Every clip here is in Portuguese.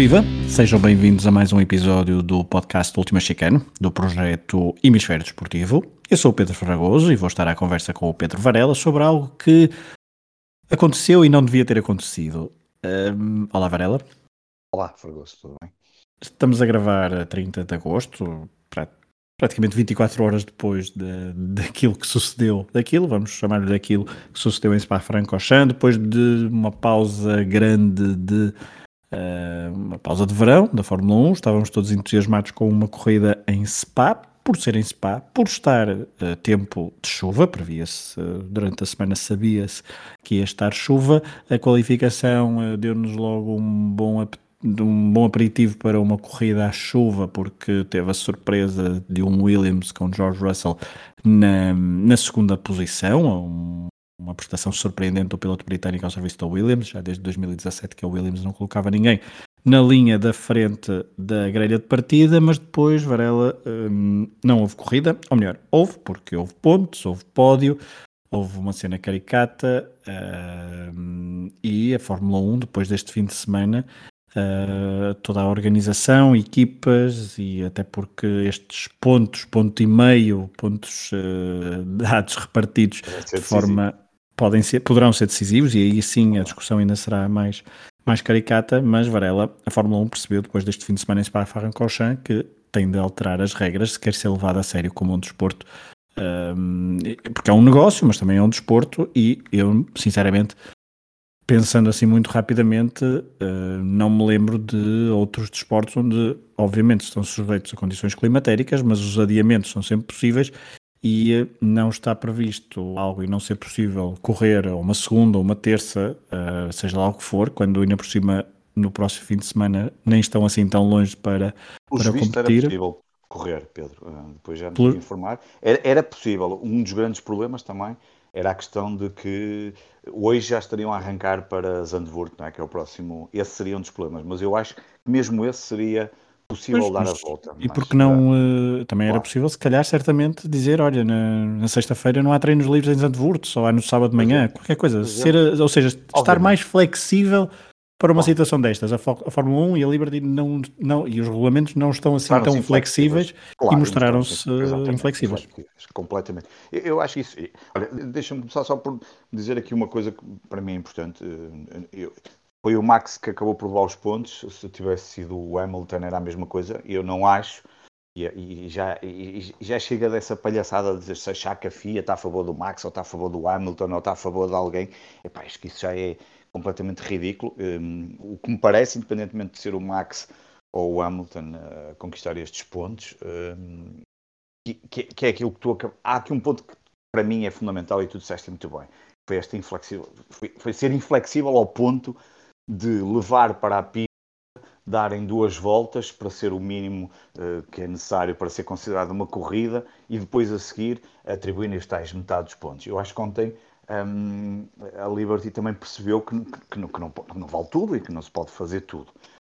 Viva! Sejam bem-vindos a mais um episódio do podcast Última Chicano, do projeto Hemisfério Desportivo. Eu sou o Pedro Fragoso e vou estar à conversa com o Pedro Varela sobre algo que aconteceu e não devia ter acontecido. Um, olá, Varela. Olá, Fragoso, tudo bem? Estamos a gravar a 30 de agosto, praticamente 24 horas depois de, daquilo que sucedeu, daquilo, vamos chamar-lhe daquilo que sucedeu em Spa-Francorchamps, depois de uma pausa grande de uma pausa de verão da Fórmula 1, estávamos todos entusiasmados com uma corrida em Spa, por ser em Spa, por estar uh, tempo de chuva, previa-se, uh, durante a semana sabia-se que ia estar chuva, a qualificação deu-nos logo um bom apetite um bom aperitivo para uma corrida à chuva, porque teve a surpresa de um Williams com George Russell na, na segunda posição, um, uma prestação surpreendente do piloto britânico ao serviço da Williams, já desde 2017 que a Williams não colocava ninguém na linha da frente da grelha de partida, mas depois Varela hum, não houve corrida, ou melhor, houve, porque houve pontos, houve pódio, houve uma cena caricata hum, e a Fórmula 1, depois deste fim de semana, Uh, toda a organização, equipas e até porque estes pontos, ponto e meio, pontos uh, dados repartidos de forma podem ser, poderão ser decisivos e aí sim a discussão ainda será mais, mais caricata, mas Varela, a Fórmula 1 percebeu depois deste fim de semana em Spa-Francorchamps que tem de alterar as regras se quer ser levado a sério como um desporto um, porque é um negócio, mas também é um desporto e eu sinceramente pensando assim muito rapidamente, uh, não me lembro de outros desportos onde, obviamente, estão sujeitos a condições climatéricas, mas os adiamentos são sempre possíveis e não está previsto algo e não ser possível correr uma segunda ou uma terça, uh, seja lá o que for, quando ainda por cima no próximo fim de semana nem estão assim tão longe para, para competir. Era possível correr, Pedro, uh, depois já Por... informar. Era, era possível. Um dos grandes problemas também era a questão de que hoje já estariam a arrancar para Zandvoort, não é? que é o próximo. Esse seria um dos problemas, mas eu acho que mesmo esse seria possível pois, dar mas, a volta. E porque não, uh, também claro. era possível, se calhar, certamente, dizer: olha, na, na sexta-feira não há treinos livres em Zandvoort, só há no sábado de manhã, qualquer coisa. Ser, ou seja, Obviamente. estar mais flexível para uma Bom. situação destas. A, a, Fórmula 1 e a Liberty não, não, e os regulamentos não estão assim tão flexíveis, claro, e mostraram-se inflexíveis. Completamente. Eu, eu acho isso. Olha, deixa-me começar só por dizer aqui uma coisa que para mim é importante. Eu, foi o Max que acabou por levar os pontos. Se tivesse sido o Hamilton, era a mesma coisa. Eu não acho. E, e, já, e, já chega dessa palhaçada de dizer se achar que a FIA está a favor do Max, ou está a favor do Hamilton, ou está a favor de alguém. Epá, acho que isso já é completamente ridículo. Um, o que me parece, independentemente de ser o Max ou o Hamilton a conquistar estes pontos, um, que, que, é aquilo que tu Há aqui um ponto que para mim é fundamental e tu disseste muito bem. Foi, esta inflexível, foi, foi ser inflexível ao ponto de levar para a pista darem duas voltas para ser o mínimo uh, que é necessário para ser considerado uma corrida e depois a seguir atribuírem os tais metade dos pontos. Eu acho que ontem um, a Liberty também percebeu que, que, não, que, não, que, não, vale tudo e que não se pode fazer tudo.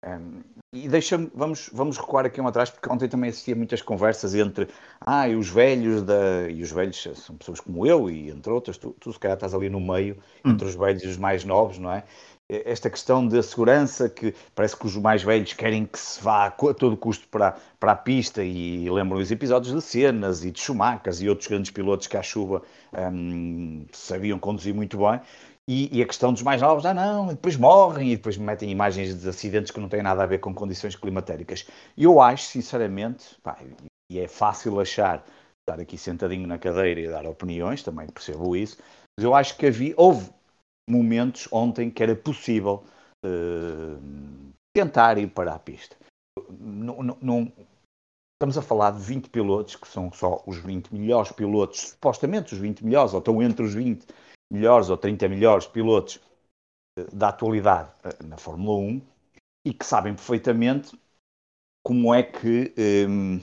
Um, e deixa vamos, vamos recuar aqui um atrás, porque ontem também assistia muitas conversas entre ah, e os velhos da. E os velhos são pessoas como eu, e entre outras, tu, tu se calhar estás ali no meio, hum. entre os velhos e os mais novos, não é? Esta questão da segurança, que parece que os mais velhos querem que se vá a todo custo para, para a pista, e lembram os episódios de Cenas e de Schumacher e outros grandes pilotos que à chuva um, sabiam conduzir muito bem. E, e, a questão dos mais novos, ah não, e depois morrem e depois metem imagens de acidentes que não têm nada a ver com condições climatéricas. Eu acho, sinceramente, pá, e é fácil achar, estar aqui sentadinho na cadeira e dar opiniões, também percebo isso, mas eu acho que havia, houve momentos ontem que era possível uh, tentar ir para a pista. Não, não, não, estamos a falar de 20 pilotos que são só os 20 melhores pilotos, supostamente os 20 melhores, ou estão entre os 20 melhores ou 30 melhores pilotos uh, da atualidade uh, na Fórmula 1 e que sabem perfeitamente como é que um,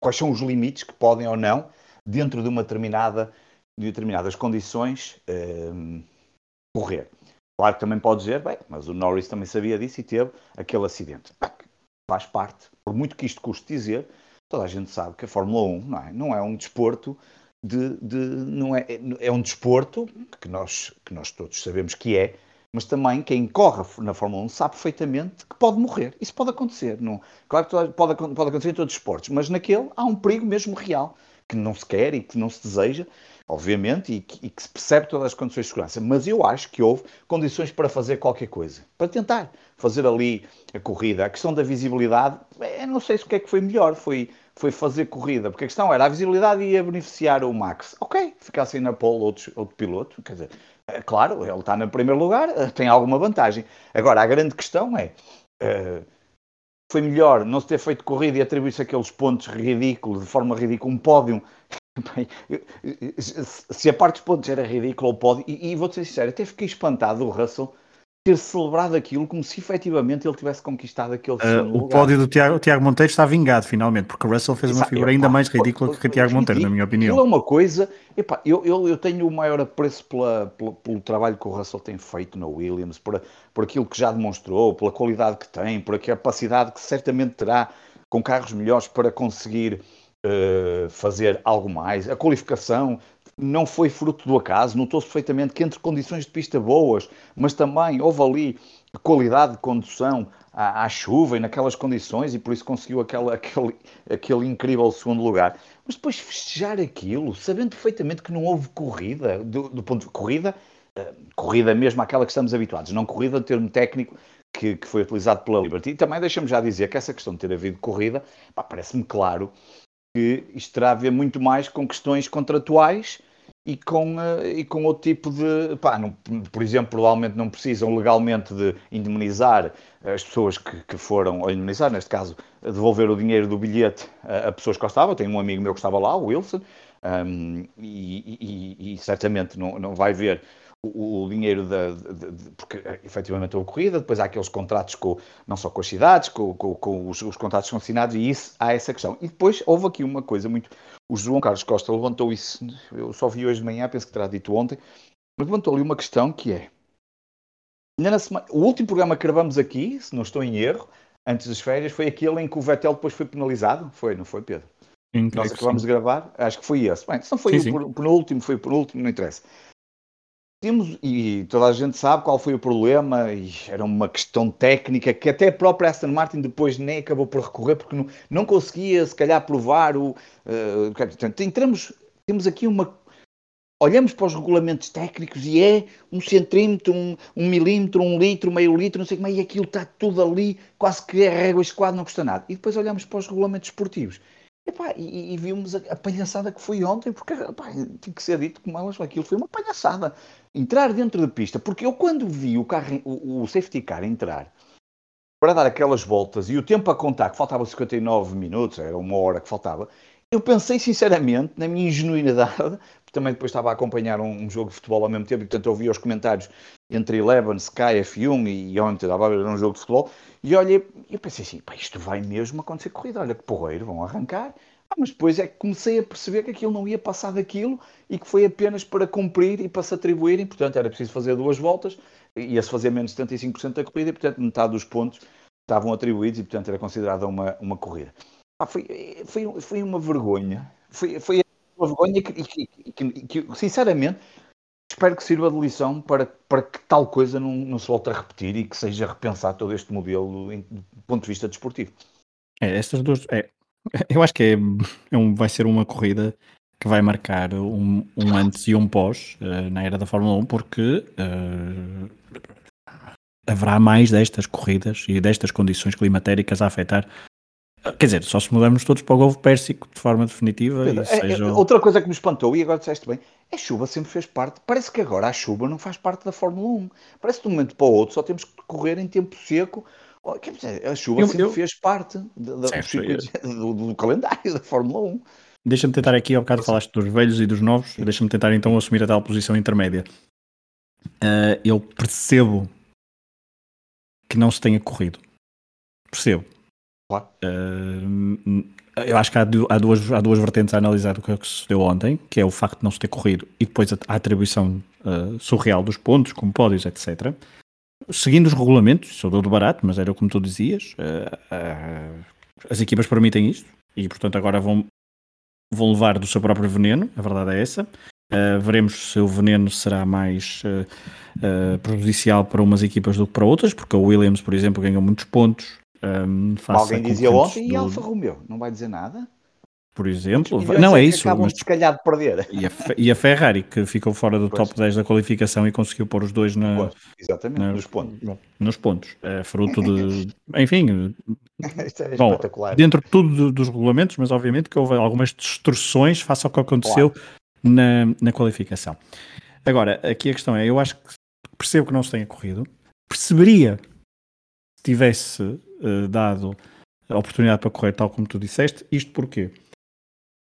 quais são os limites que podem ou não dentro de uma determinada de determinadas condições um, correr. Claro que também pode dizer, bem, mas o Norris também sabia disso e teve aquele acidente. Faz parte, por muito que isto custe dizer, toda a gente sabe que a Fórmula 1 não é, não é um desporto de, de, não é, é um desporto que nós, que nós todos sabemos que é, mas também quem corre na Fórmula 1 sabe perfeitamente que pode morrer. Isso pode acontecer. Não, claro que pode, pode acontecer em todos os esportes, mas naquele há um perigo mesmo real, que não se quer e que não se deseja, obviamente, e que, e que, se percebe todas as condições de segurança. Mas eu acho que houve condições para fazer qualquer coisa, para tentar fazer ali a corrida. A questão da visibilidade, eu não sei se o que é que foi melhor, foi, foi fazer corrida, porque a questão era a visibilidade ia beneficiar o Max. Ok, ficasse na pole outro, outro piloto, quer dizer, é claro, ele está no primeiro lugar, eh, tem alguma vantagem. Agora, a grande questão é. Uh, foi melhor não se ter feito corrida e atribuir-se aqueles pontos ridículos, de forma ridícula, um pódio Bem, se a parte dos pontos era ridícula, o pódio, e, e vou-te ser sincero, até fiquei espantado do Russell ter celebrado aquilo como se efetivamente ele tivesse conquistado aquele uh, O lugar. pódio do Tiago, Tiago Monteiro está vingado finalmente, porque o Russell fez uma figura ainda mais ridícula que o Tiago Monteiro, na minha opinião. Aquilo é uma coisa, epá, eu, eu, eu tenho o maior apreço pela, pela, pelo trabalho que o Russell tem feito na Williams, por, por aquilo que já demonstrou, pela qualidade que tem, por a capacidade que certamente terá com carros melhores para conseguir uh, fazer algo mais. A qualificação não foi fruto do acaso, notou-se perfeitamente que entre condições de pista boas, mas também houve ali qualidade de condução à, à, chuva e naquelas condições e por isso conseguiu aquele, aquele, aquele incrível segundo lugar. Mas depois festejar aquilo, sabendo perfeitamente que não houve corrida, do, do ponto de corrida, uh, corrida mesmo aquela que estamos habituados, não corrida termo técnico que, que foi utilizado pela Liberty. E também deixa-me já dizer que essa questão de ter havido corrida, parece-me claro que isto terá a ver muito mais com questões contratuais e com, uh, e com outro tipo de. Pá, não, por exemplo, provavelmente não precisam legalmente de indemnizar as pessoas que, que foram, ou indemnizar, neste caso, devolver o dinheiro do bilhete a, a pessoas que estavam. Tenho um amigo meu que estava lá, o Wilson, um, e, e, e, certamente não, não vai ver o, o dinheiro da, de, de, porque eh, efetivamente houve corrida, depois há aqueles contratos com, não só com as cidades, com, com, com os, os, contratos são assinados e isso, há essa questão. E depois houve aqui uma coisa muito, o João Carlos Costa levantou isso, eu só vi hoje de manhã, penso que terá dito ontem, mas levantou ali uma questão que é, na semana, o último programa que gravamos aqui, se não estou em erro, antes das férias, foi aquele em que o Vettel depois foi penalizado, foi, não foi Pedro? Sim, Nós acabamos sim. de gravar, acho que foi esse. Bem, se não foi sim, o penúltimo, foi o penúltimo, não interessa. Temos, e toda a gente sabe qual foi o problema, e era uma questão técnica que até a própria Aston Martin depois nem acabou por recorrer, porque não, não conseguia, se calhar, provar o. Uh, portanto, entramos, temos aqui uma. Olhamos para os regulamentos técnicos e é um centímetro, um, um milímetro, um litro, meio litro, não sei como é, e aquilo está tudo ali, quase que é régua esquadra, não custa nada. E depois olhamos para os regulamentos esportivos Epá, e, e, vimos a, a, palhaçada que foi ontem, porque epá, tem que ser dito como elas, aquilo foi uma palhaçada. Entrar dentro da pista, porque eu quando vi o, carro, o, o safety car entrar para dar aquelas voltas e o tempo a contar, que faltava 59 minutos, era uma hora que faltava, eu pensei sinceramente, na minha ingenuidade, também depois estava a acompanhar um, um jogo de futebol ao mesmo tempo, e portanto ouvia os comentários entre Eleven, Sky, F1 e, e ontem estava a ver um jogo de futebol, e olhei, eu pensei assim, pá, isto vai mesmo acontecer corrida, olha que porreiro, vão arrancar. Ah, mas depois é que comecei a perceber que aquilo não ia passar daquilo e que foi apenas para cumprir e para se atribuírem, portanto era preciso fazer duas voltas, ia-se fazer menos de 75% da corrida e portanto metade dos pontos estavam atribuídos e portanto era considerada uma, uma corrida. Ah, foi, foi, foi uma vergonha, foi, foi uma vergonha que, que, que, que sinceramente espero que sirva de lição para, para que tal coisa não, não se volte a repetir e que seja repensado todo este modelo em, do ponto de vista desportivo. É, estas duas. É, eu acho que é, é um, vai ser uma corrida que vai marcar um, um antes e um pós uh, na era da Fórmula 1, porque uh, haverá mais destas corridas e destas condições climatéricas a afetar Quer dizer, só se mudarmos todos para o Golfo Pérsico de forma definitiva. Pedro, é, seja... é, outra coisa que me espantou, e agora disseste bem, a chuva sempre fez parte. Parece que agora a chuva não faz parte da Fórmula 1. Parece que de um momento para o outro só temos que correr em tempo seco. Quer dizer, a chuva eu, sempre eu... fez parte do, do, do, calendário da Fórmula 1. Deixa-me tentar aqui, ao bocado falaste dos velhos e dos novos, deixa-me tentar então assumir a tal posição intermédia. Uh, eu percebo que não se tenha corrido. Percebo Claro. Uh, eu acho que há, há, duas, há duas vertentes a analisar do que, é que se deu ontem, que é o facto de não se ter corrido e depois a, a atribuição uh, surreal dos pontos, como pódios, etc. Seguindo os regulamentos, sou do barato, mas era como tu dizias, uh, as equipas permitem isto e, portanto, agora vão, vão levar do seu próprio veneno, a verdade é essa. Uh, veremos se o veneno será mais uh, uh, prejudicial para umas equipas do que para outras, porque o Williams, por exemplo, ganhou muitos pontos. Um, Alguém dizia ontem do... e Alfa Romeo, não vai dizer nada? por exemplo. Não é isso. Mas... se calhar de perder. E a, e a, Ferrari, que ficou fora do pois. top 10 da qualificação e conseguiu pôr os dois na, pois, exatamente, na, nos pontos. Nos pontos. É fruto de. Enfim. É bom. Dentro de tudo dos regulamentos, mas obviamente que houve algumas distorções face ao que aconteceu claro. na, na qualificação. Agora, aqui a questão é: eu acho que percebo que não se tenha corrido, perceberia tivesse uh, dado a oportunidade para correr, tal como tu disseste. Isto porquê?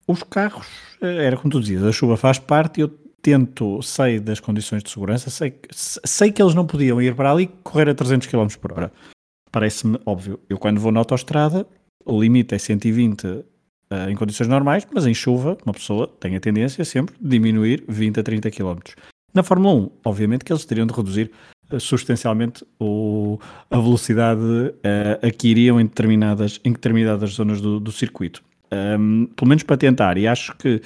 Os carros, eh, era como tu dizias, a chuva faz parte, eu tento, sei das condições de segurança, sei, sei que eles não podiam ir para ali correr a 300 km por hora. Parece-me óbvio. Eu quando vou na autostrada, o limite é 120 uh, em condições normais, mas em chuva, uma pessoa tem a tendência sempre de diminuir 20 a 30 km. Na Fórmula 1, obviamente que eles teriam de reduzir substancialmente o, a velocidade uh, a que iriam em determinadas, em determinadas zonas do, do circuito um, pelo menos para tentar. E acho que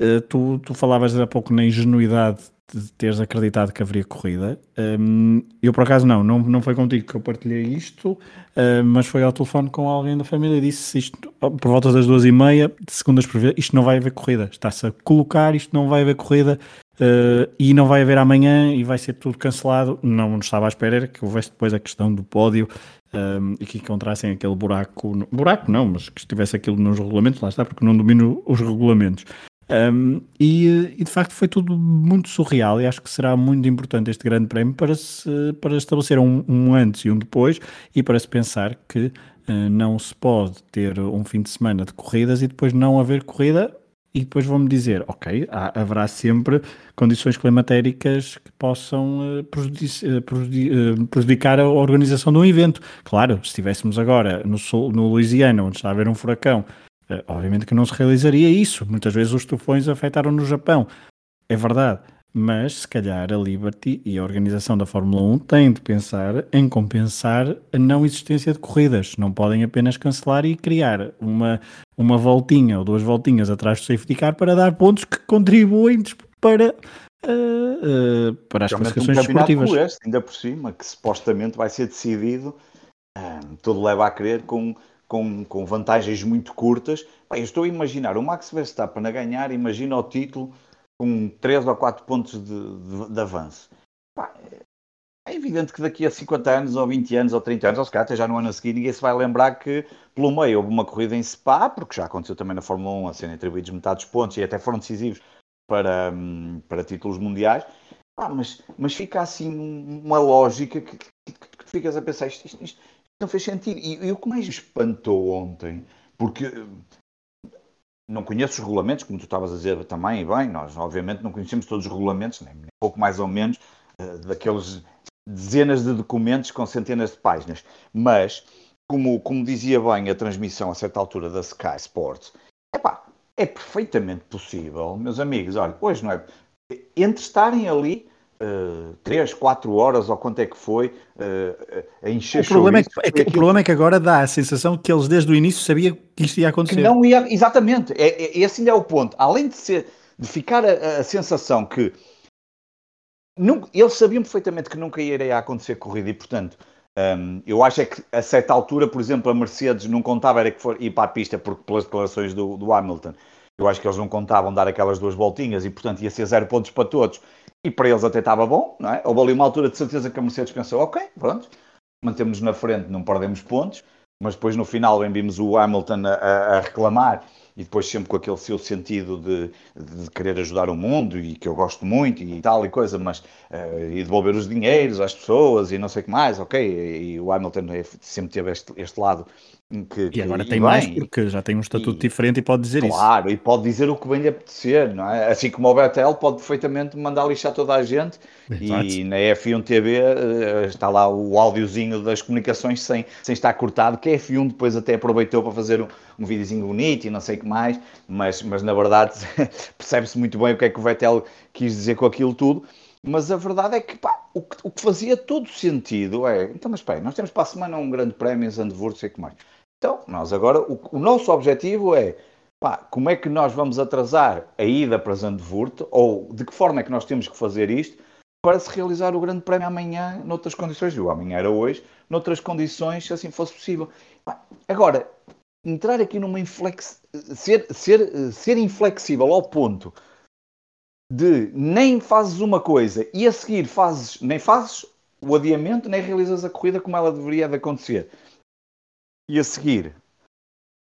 uh, tu, tu falavas há pouco na ingenuidade de teres acreditado que haveria corrida. Um, eu, por acaso, não, não, não foi contigo que eu partilhei isto, uh, mas foi ao telefone com alguém da família e disse isto por volta das duas e meia, de segundas por ver, isto não vai haver corrida. Está-se a colocar, isto não vai haver corrida. Uh, e não vai haver amanhã e vai ser tudo cancelado. Não estava à espera era que houvesse depois a questão do pódio um, e que encontrassem aquele buraco, no, buraco não, mas que estivesse aquilo nos regulamentos, lá está, porque não domino os regulamentos. Um, e, e, de facto foi tudo muito surreal e acho que será muito importante este grande prémio para, se, para estabelecer um, um antes e um depois e para se pensar que uh, não se pode ter um fim de semana de corridas e depois não haver corrida e depois vão-me dizer, ok, há, haverá sempre condições climatéricas que possam uh, prejudici uh, prejudicar a organização de um evento. Claro, se estivéssemos agora no, sul, no Louisiana, onde está a haver um furacão, uh, obviamente que não se realizaria isso. Muitas vezes os tufões afetaram no Japão. É verdade mas se calhar a Liberty e a organização da Fórmula 1 têm de pensar em compensar a não existência de corridas. Não podem apenas cancelar e criar uma, uma voltinha ou duas voltinhas atrás do safety car para dar pontos que contribuem para, uh, uh, para as classificações um desportivas. Este, ainda por cima, que supostamente vai ser decidido, uh, tudo leva a crer, com, com, com vantagens muito curtas. Bem, eu estou a imaginar o Max Verstappen a ganhar, imagina o título com 3 ou 4 pontos de, de, de avanço. Pá, é evidente que daqui a 50 anos, ou 20 anos, ou 30 anos, ou se calhar até já no ano a seguir, ninguém se vai lembrar que pelo meio houve uma corrida em Spa, porque já aconteceu também na Fórmula 1 a serem atribuídos metade dos pontos e até foram decisivos para, hum, para títulos mundiais. Ah, mas, mas fica assim uma lógica que, que, que, ficas a pensar, isto, isto, isto, não fez sentido. E, e o que mais me espantou ontem, porque não conheço os regulamentos, como tu estavas a dizer também, e bem, nós obviamente não conhecemos todos os regulamentos, nem, nem pouco mais ou menos, uh, daqueles dezenas de documentos com centenas de páginas, mas, como, como dizia bem a transmissão a certa altura da Sky Sports, epá, é perfeitamente possível, meus amigos, olha, hoje não é, entre estarem ali 3, uh, 4 horas ou quanto é que foi uh, a encher o problema, é que, é que, o problema é que agora dá a sensação que eles desde o início sabiam que isto ia acontecer. Não ia, exatamente, é, é, esse ainda é o ponto. Além de, ser, de ficar a, a sensação que nunca, eles sabiam perfeitamente que nunca iria acontecer corrida e, portanto, um, eu acho é que a certa altura, por exemplo, a Mercedes não contava era que for ir para a pista porque pelas declarações do, do Hamilton. Eu acho que eles não contavam dar aquelas duas voltinhas e, portanto, ia ser zero pontos para todos e para eles até estava bom, não é? Houve ali uma altura de certeza que a Mercedes pensou, ok, pronto, mantemos na frente, não perdemos pontos, mas depois no final vimos o Hamilton a, a reclamar e depois sempre com aquele seu sentido de, de, querer ajudar o mundo e que eu gosto muito e tal e coisa, mas uh, e devolver os dinheiros às pessoas e não sei o que mais, ok, e, e o Hamilton é, sempre teve este, este lado que, e agora tem mais porque já tem um estatuto e, diferente e pode dizer claro, isso. Claro, e pode dizer o que bem lhe apetecer, não é? Assim como o Betel pode perfeitamente mandar lixar toda a gente Exato. e na F1 TV eh, está lá o áudiozinho das comunicações sem, sem estar cortado, que a F1 depois até aproveitou para fazer um, um videozinho bonito e não sei o que mais, mas, mas na verdade percebe-se muito bem o que é que o Vettel quis dizer com aquilo tudo. Mas a verdade é que pá, o, que, o que fazia todo sentido é. Então, mas espera, nós temos para a semana um grande prémio em Zandvoort, sei que mais. Então, nós agora, o, o nosso objetivo é pá, como é que nós vamos atrasar a ida para Zandvoort, ou de que forma é que nós temos que fazer isto para se realizar o grande prémio amanhã, noutras condições, o amanhã era hoje, noutras condições, se assim fosse possível. Pá, agora, entrar aqui numa inflex... ser, ser, ser inflexível ao ponto de nem fazes uma coisa e a seguir fazes, nem fazes o adiamento, nem realizas a corrida como ela deveria de acontecer. E a seguir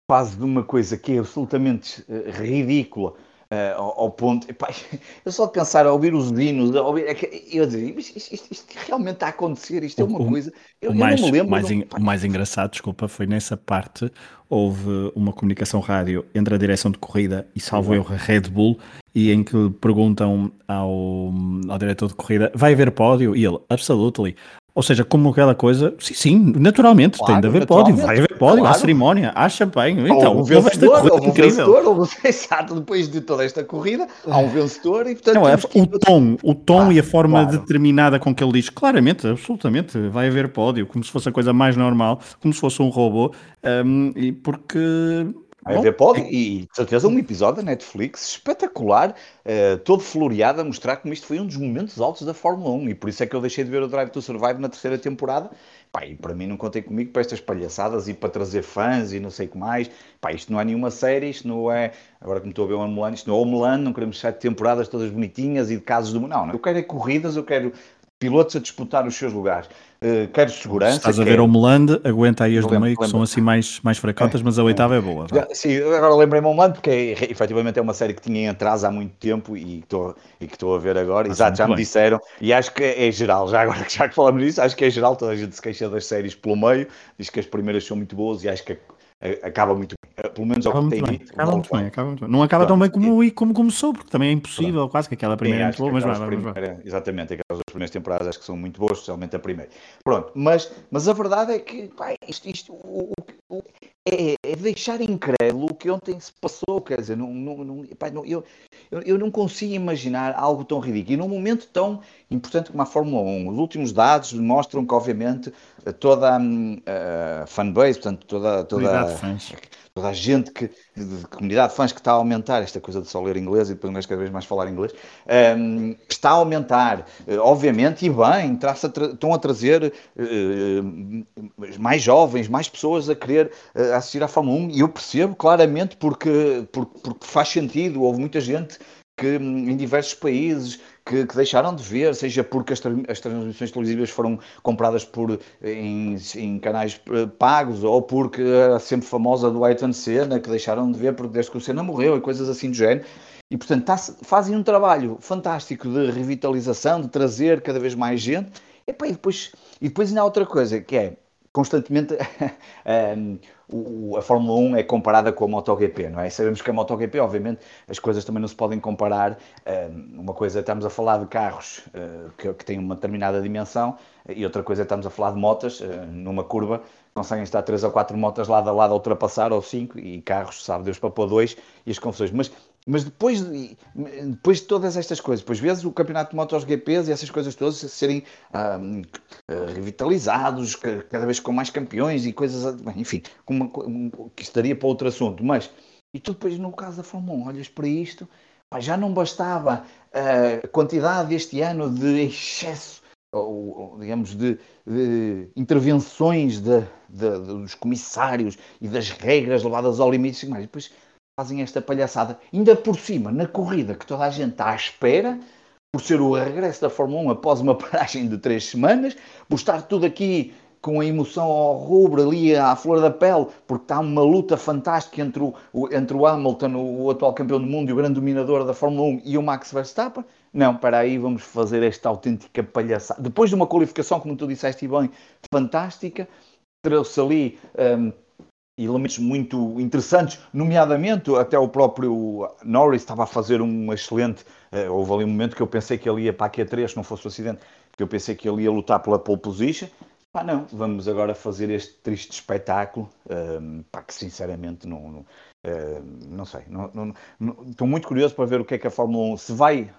fazes uma coisa que é absolutamente uh, ridícula, Uh, ao, ao, ponto. Epá, eu só de pensar a ouvir os hinos, a ouvir, é que, eu dizer, isto, isto, isto, realmente está a acontecer, isto é uma o, coisa. Eu, o, mais, eu lembro, mais, não, o mais engraçado, desculpa, foi nessa parte houve uma comunicação rádio entre a direção de corrida e salvo eu a Red Bull e em que perguntam ao, ao diretor de corrida vai haver pódio? E ele, absolutely. Ou seja, como aquela coisa, sim, sim naturalmente, claro, tem de haver pódio, vai haver pódio, claro. há cerimónia, há champanhe. Então, houve um vencedor, houve um vencedor, houve, depois de toda esta corrida, há um vencedor e portanto. Não, é, o tom, o tom ah, e a forma claro. determinada com que ele diz, claramente, absolutamente, vai haver pódio, como se fosse a coisa mais normal, como se fosse um robô, um, porque Vai haver pode, e de certeza um episódio da Netflix espetacular, uh, todo floreado a mostrar como isto foi um dos momentos altos da Fórmula 1 e por isso é que eu deixei de ver o Drive to Survive na terceira temporada. Pá, e para mim não contei comigo para estas palhaçadas e para trazer fãs e não sei o que mais. Pá, isto não é nenhuma série, isto não é. Agora que me estou a ver o Homeland, isto não é Homeland, não queremos sete temporadas todas bonitinhas e de casos do. Não, não, eu quero é corridas, eu quero pilotos a disputar os seus lugares. Uh, quero segurança. Estás a ver o Meland, aguenta aí as do meio, que são assim mais, mais fracotas, é, mas a oitava é, é boa. Já, sim, agora lembrei-me o Meland, porque é, efetivamente é uma série que tinha em atraso há muito tempo e estou, e que estou a ver agora. Ah, Exato, já me bem. disseram, e acho que é, é geral, já agora já que falamos disso, acho que é geral, toda a gente se queixa das séries pelo meio, diz que as primeiras são muito boas e acho que acaba muito bem. Eh, pelo menos acaba ao que tem dito. Acaba muito, bem, acaba muito bem. Não acaba Pronto, tão bem como, como começou, porque também é impossível, Pronto. quase que aquela primeira é boa, mas vai, vai, vai. Exatamente, aquelas primeiras temporadas acho que são muito boas, especialmente a primeira. Pronto, mas, mas a verdade é que pá, isto, isto o, o, é, é, deixar incrédulo o que ontem se passou, quer dizer, não, não, não, pá, não eu, eu, eu, não consigo imaginar algo tão ridículo. E num momento tão importante como a Fórmula 1, os últimos dados mostram que, obviamente, toda a, a fanbase, portanto, toda, toda, toda a gente que, de comunidade de fãs que está a aumentar, esta coisa de só ler inglês e depois cada vez mais falar inglês, um, está a aumentar, uh, obviamente, e bem, a estão a trazer uh, mais jovens, mais pessoas a querer uh, assistir à Fórmula 1, e eu percebo claramente porque, porque, porque faz sentido, houve muita gente que em diversos países que, que, deixaram de ver, seja porque as, as, transmissões televisivas foram compradas por, em, em, canais eh, pagos, ou porque a sempre famosa do Ayrton Senna, que deixaram de ver porque desde que o Senna morreu e coisas assim do género. E, portanto, tá, fazem um trabalho fantástico de revitalização, de trazer cada vez mais gente. E, depois, e depois ainda há outra coisa, que é, constantemente o, a Fórmula 1 é comparada com a MotoGP, não é? Sabemos que a MotoGP, obviamente, as coisas também não se podem comparar. Um, uma coisa, estamos a falar de carros uh, que, têm uma determinada dimensão e outra coisa, estamos a falar de motas uh, numa curva, conseguem estar três ou quatro motas lado a lado a ultrapassar, ou cinco, e carros, sabe Deus, para pôr dois, e as confusões. Mas mas depois, depois de todas estas coisas, depois vezes o campeonato de MotoGPs e essas coisas todas serem ah, revitalizados, cada vez com mais campeões e coisas, enfim, uma, que estaria para outro assunto. Mas, e tu depois no caso da Fórmula 1, olhas para isto, pá, já não bastava a quantidade este ano de excesso, ou, ou digamos, de, de intervenções de, de, dos comissários e das regras levadas ao limite, mas depois fazem esta palhaçada. Ainda por cima, na corrida que toda a gente está à espera, por ser o regresso da Fórmula 1 após uma paragem de três semanas, por estar tudo aqui com a emoção ao rubro ali à flor da pele, porque está uma luta fantástica entre o, entre o Hamilton, o atual campeão do mundo e o grande dominador da Fórmula 1 e o Max Verstappen. Não, para aí vamos fazer esta autêntica palhaçada. Depois de uma qualificação, como tu disseste bem, fantástica, trouxe ali um, elementos muito interessantes, nomeadamente até o próprio Norris estava a fazer um excelente. Uh, houve ali um momento que eu pensei que ele ia para a Q3, se não fosse o acidente, que eu pensei que ele ia lutar pela pole position. Pá, não, vamos agora fazer este triste espetáculo, uh, pá, que sinceramente não, não, uh, não sei. Não, não, não, estou muito curioso para ver o que é que a Fórmula 1 se vai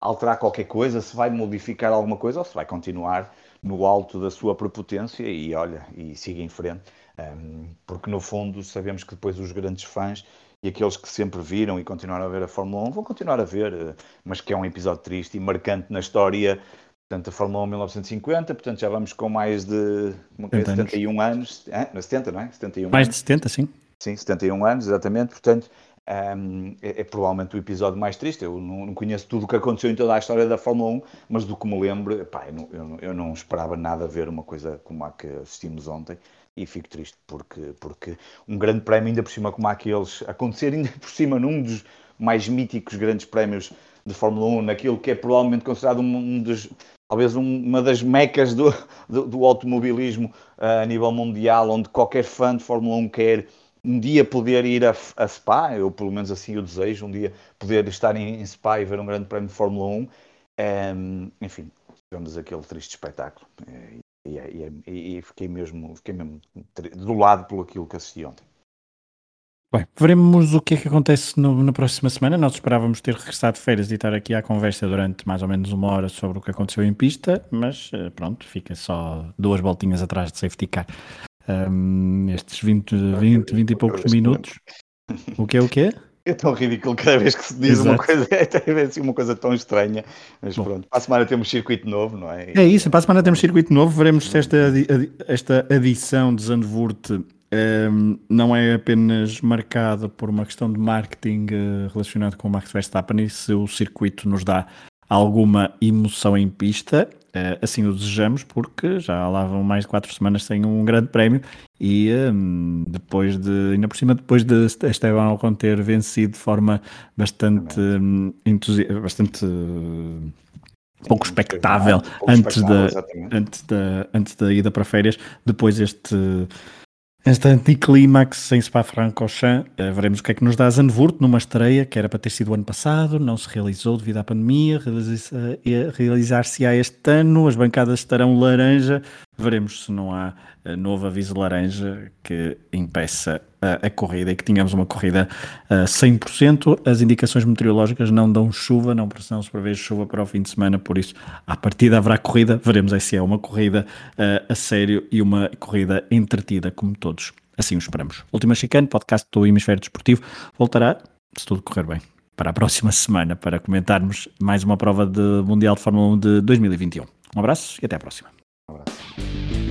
alterar qualquer coisa, se vai modificar alguma coisa ou se vai continuar no alto da sua prepotência e olha, e siga em frente. Um, porque no fundo sabemos que depois os grandes fãs e aqueles que sempre viram e continuaram a ver a Fórmula 1 vão continuar a ver, eh, mas que é um episódio triste e marcante na história. Portanto, a Fórmula 1 1950, portanto já vamos com mais de como é, 71 anos, anos. É? 70, não é? 71 mais anos. de 70, sim. Sim, 71 anos, exatamente. Portanto, um, é, é, provavelmente o episódio mais triste. Eu não, não, conheço tudo o que aconteceu em toda a história da Fórmula 1, mas do que me lembro, pá, eu, não, eu, eu, não, esperava nada ver uma coisa como a que assistimos ontem e fico triste porque, porque um grande prémio, ainda por cima como aqueles, acontecer ainda por cima num dos mais míticos grandes prémios de Fórmula 1, naquilo que é provavelmente considerado um, um dos, talvez um, uma das mecas do, do, do automobilismo uh, a nível mundial, onde qualquer fã de Fórmula 1 quer um dia poder ir a, a, Spa, eu pelo menos assim o desejo, um dia poder estar em, em Spa e ver um grande prémio de Fórmula 1. Um, ehm, enfim, tivemos aquele triste espetáculo. E, e, e, e, fiquei mesmo, fiquei mesmo do lado pelo aquilo que assisti ontem. Bem, veremos o que é que acontece no, na próxima semana. Nós esperávamos ter regressado de férias e estar aqui à conversa durante mais ou menos uma hora sobre o que aconteceu em pista, mas eh, pronto, fica só duas voltinhas atrás de safety car. Um, estes 20, 20, 20 e poucos minutos. O que é o quê? É tão ridículo cada vez que se diz Exato. uma coisa, é assim uma coisa tão estranha. Mas Bom. pronto, para a semana temos circuito novo, não é? É isso, para a semana temos circuito novo. Veremos se esta, esta adição de Zandvoort um, não é apenas marcada por uma questão de marketing uh, relacionado com o Max Verstappen e se o circuito nos dá alguma emoção em pista, assim o desejamos, porque já lá vão mais de quatro semanas sem um grande prémio e um, depois de, ainda por cima, depois de Esteban Ocon ter vencido de forma bastante, um, bastante uh, pouco expectável, pouco antes, da, antes, da, antes da ida para férias, depois este este anticlímax em Spa-Francorchamps, uh, veremos o que é que nos dá Zandvoort numa estreia que era para ter sido o ano passado, não se realizou devido à pandemia, eh, realizar-se-á este ano, as bancadas estarão laranja, veremos se não há uh, novo aviso laranja que impeça a, a corrida e que tenhamos uma corrida a uh, 100%. As indicações meteorológicas não dão chuva, não, não se prevê chuva para o fim de semana, por isso, à partida haverá corrida. Veremos aí se é uma corrida a sério e uma corrida entretida, como todos assim o esperamos. Última Chicane, podcast do Hemisfério Desportivo, voltará, se tudo correr bem, para a próxima semana, para comentarmos mais uma prova de Mundial de Fórmula 1 de 2021. Um abraço e até à próxima. Um abraço.